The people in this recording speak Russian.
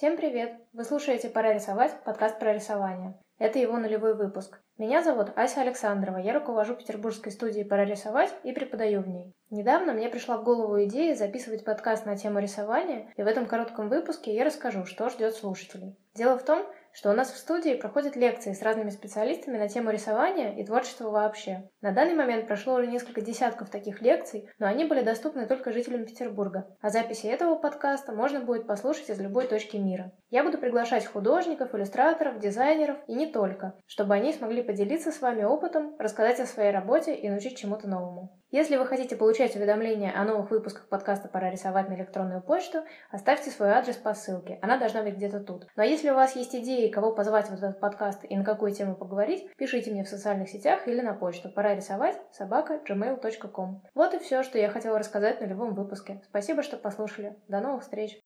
Всем привет! Вы слушаете «Пора рисовать» подкаст про рисование. Это его нулевой выпуск. Меня зовут Ася Александрова, я руковожу петербургской студией «Пора рисовать» и преподаю в ней. Недавно мне пришла в голову идея записывать подкаст на тему рисования, и в этом коротком выпуске я расскажу, что ждет слушателей. Дело в том, что у нас в студии проходят лекции с разными специалистами на тему рисования и творчества вообще. На данный момент прошло уже несколько десятков таких лекций, но они были доступны только жителям Петербурга, а записи этого подкаста можно будет послушать из любой точки мира. Я буду приглашать художников, иллюстраторов, дизайнеров и не только, чтобы они смогли поделиться с вами опытом, рассказать о своей работе и научить чему-то новому. Если вы хотите получать уведомления о новых выпусках подкаста «Пора рисовать» на электронную почту, оставьте свой адрес по ссылке, она должна быть где-то тут. Ну а если у вас есть идеи, кого позвать в этот подкаст и на какую тему поговорить, пишите мне в социальных сетях или на почту «Пора рисовать» собака gmail.com. Вот и все, что я хотела рассказать на любом выпуске. Спасибо, что послушали. До новых встреч!